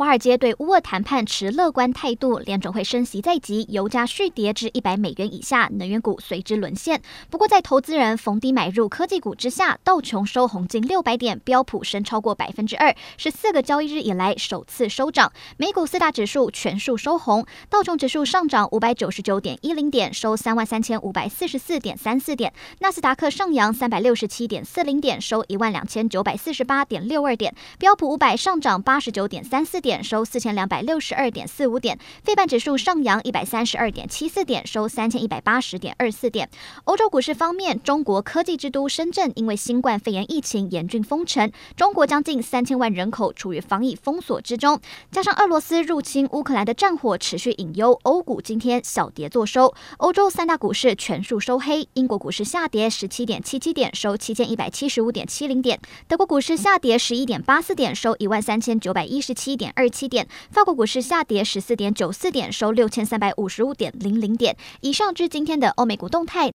华尔街对乌俄谈判持乐观态度，联准会升息在即，油价续跌至一百美元以下，能源股随之沦陷。不过，在投资人逢低买入科技股之下，道琼收红近六百点，标普升超过百分之二，是四个交易日以来首次收涨。美股四大指数全数收红，道琼指数上涨五百九十九点一零点，收三万三千五百四十四点三四点；纳斯达克上扬三百六十七点四零点，收一万两千九百四十八点六二点；标普五百上涨八十九点三四点。点收四千两百六十二点四五点，费半指数上扬一百三十二点七四点，收三千一百八十点二四点。欧洲股市方面，中国科技之都深圳因为新冠肺炎疫情严峻封城，中国将近三千万人口处于防疫封锁之中，加上俄罗斯入侵乌克兰的战火持续隐忧，欧股今天小跌作收。欧洲三大股市全数收黑，英国股市下跌十七点七七点，收七千一百七十五点七零点；德国股市下跌十一点八四点，收一万三千九百一十七点。二十七点，法国股市下跌十四点九四点，收六千三百五十五点零零点。以上至今天的欧美股动态。